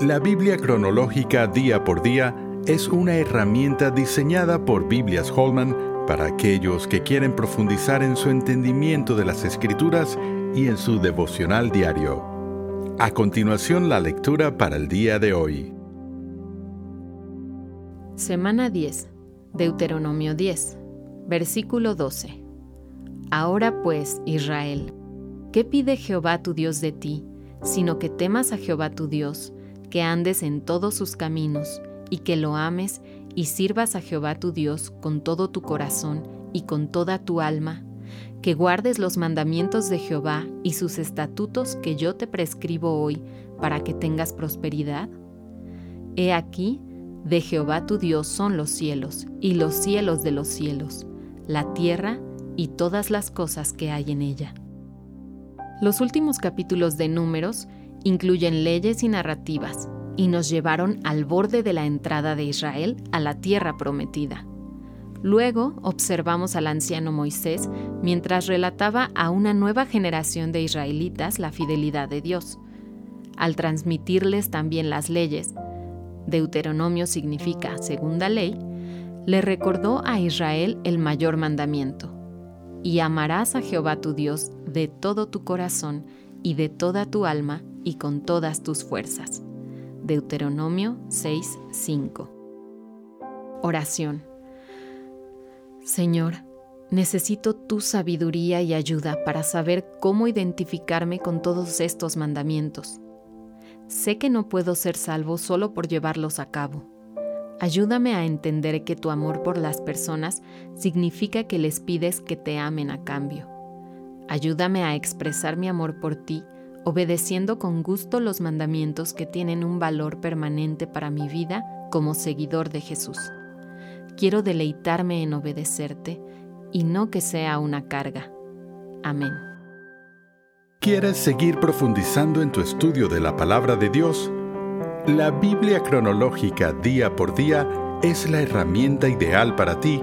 La Biblia cronológica día por día es una herramienta diseñada por Biblias Holman para aquellos que quieren profundizar en su entendimiento de las escrituras y en su devocional diario. A continuación la lectura para el día de hoy. Semana 10. Deuteronomio 10. Versículo 12. Ahora pues, Israel, ¿qué pide Jehová tu Dios de ti, sino que temas a Jehová tu Dios, que andes en todos sus caminos, y que lo ames y sirvas a Jehová tu Dios con todo tu corazón y con toda tu alma, que guardes los mandamientos de Jehová y sus estatutos que yo te prescribo hoy para que tengas prosperidad? He aquí, de Jehová tu Dios son los cielos y los cielos de los cielos, la tierra y todas las cosas que hay en ella. Los últimos capítulos de Números incluyen leyes y narrativas y nos llevaron al borde de la entrada de Israel a la tierra prometida. Luego observamos al anciano Moisés mientras relataba a una nueva generación de israelitas la fidelidad de Dios. Al transmitirles también las leyes, Deuteronomio significa segunda ley, le recordó a Israel el mayor mandamiento. Y amarás a Jehová tu Dios de todo tu corazón y de toda tu alma y con todas tus fuerzas. Deuteronomio 6:5. Oración. Señor, necesito tu sabiduría y ayuda para saber cómo identificarme con todos estos mandamientos. Sé que no puedo ser salvo solo por llevarlos a cabo. Ayúdame a entender que tu amor por las personas significa que les pides que te amen a cambio. Ayúdame a expresar mi amor por ti obedeciendo con gusto los mandamientos que tienen un valor permanente para mi vida como seguidor de Jesús. Quiero deleitarme en obedecerte y no que sea una carga. Amén. ¿Quieres seguir profundizando en tu estudio de la palabra de Dios? La Biblia cronológica día por día es la herramienta ideal para ti